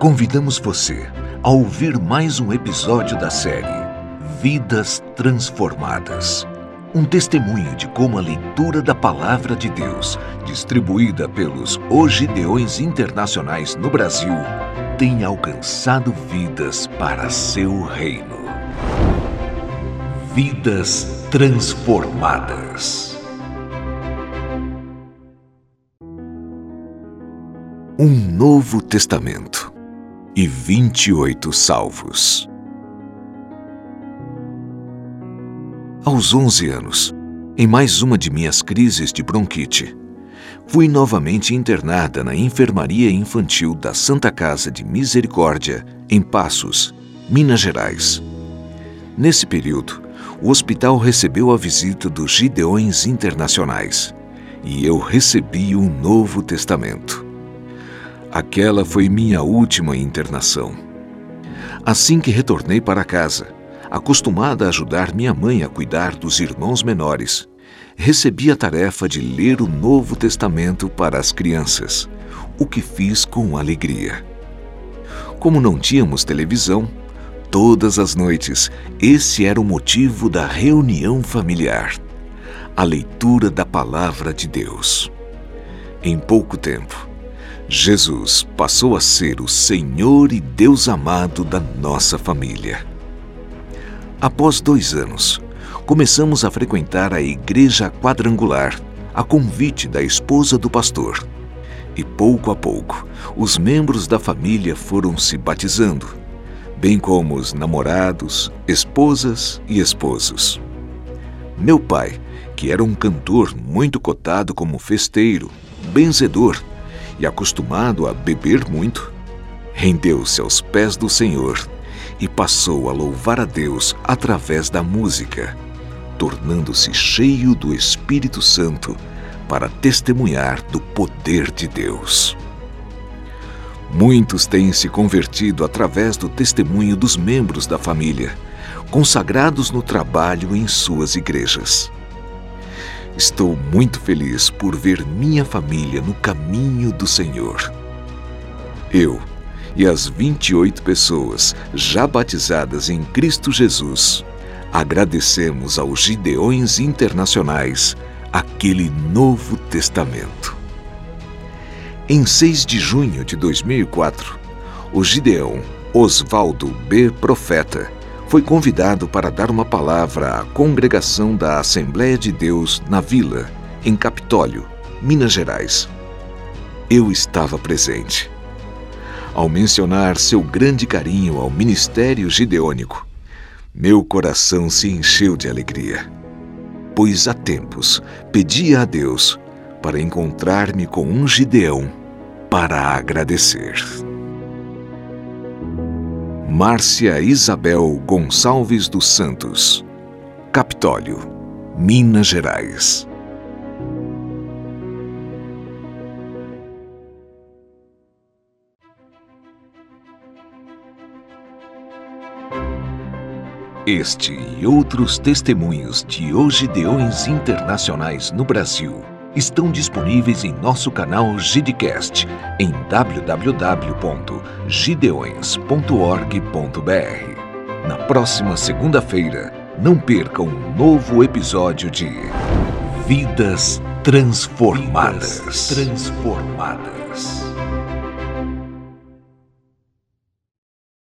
Convidamos você a ouvir mais um episódio da série Vidas Transformadas. Um testemunho de como a leitura da Palavra de Deus, distribuída pelos Ogideões Internacionais no Brasil, tem alcançado vidas para seu reino. Vidas Transformadas. Um Novo Testamento e 28 salvos. Aos 11 anos, em mais uma de minhas crises de bronquite, fui novamente internada na enfermaria infantil da Santa Casa de Misericórdia, em Passos, Minas Gerais. Nesse período, o hospital recebeu a visita dos Gideões Internacionais e eu recebi um Novo Testamento. Aquela foi minha última internação. Assim que retornei para casa, acostumada a ajudar minha mãe a cuidar dos irmãos menores, recebi a tarefa de ler o Novo Testamento para as crianças, o que fiz com alegria. Como não tínhamos televisão, todas as noites esse era o motivo da reunião familiar a leitura da Palavra de Deus. Em pouco tempo, Jesus passou a ser o Senhor e Deus amado da nossa família. Após dois anos, começamos a frequentar a igreja quadrangular, a convite da esposa do pastor. E pouco a pouco, os membros da família foram se batizando, bem como os namorados, esposas e esposos. Meu pai, que era um cantor muito cotado como festeiro, benzedor e acostumado a beber muito, rendeu-se aos pés do Senhor e passou a louvar a Deus através da música, tornando-se cheio do Espírito Santo para testemunhar do poder de Deus. Muitos têm se convertido através do testemunho dos membros da família, consagrados no trabalho em suas igrejas. Estou muito feliz por ver minha família no caminho do Senhor. Eu e as 28 pessoas já batizadas em Cristo Jesus agradecemos aos Gideões Internacionais aquele Novo Testamento. Em 6 de junho de 2004, o Gideão Oswaldo B. Profeta foi convidado para dar uma palavra à congregação da Assembleia de Deus na Vila, em Capitólio, Minas Gerais. Eu estava presente. Ao mencionar seu grande carinho ao ministério gideônico, meu coração se encheu de alegria, pois há tempos pedia a Deus para encontrar-me com um Gideão para agradecer. Márcia Isabel Gonçalves dos Santos, Capitólio, Minas Gerais. Este e outros testemunhos de Ogideões Internacionais no Brasil estão disponíveis em nosso canal Gidecast em www.gideões.org.br. Na próxima segunda-feira, não perca um novo episódio de Vidas Transformadas. Vidas transformadas.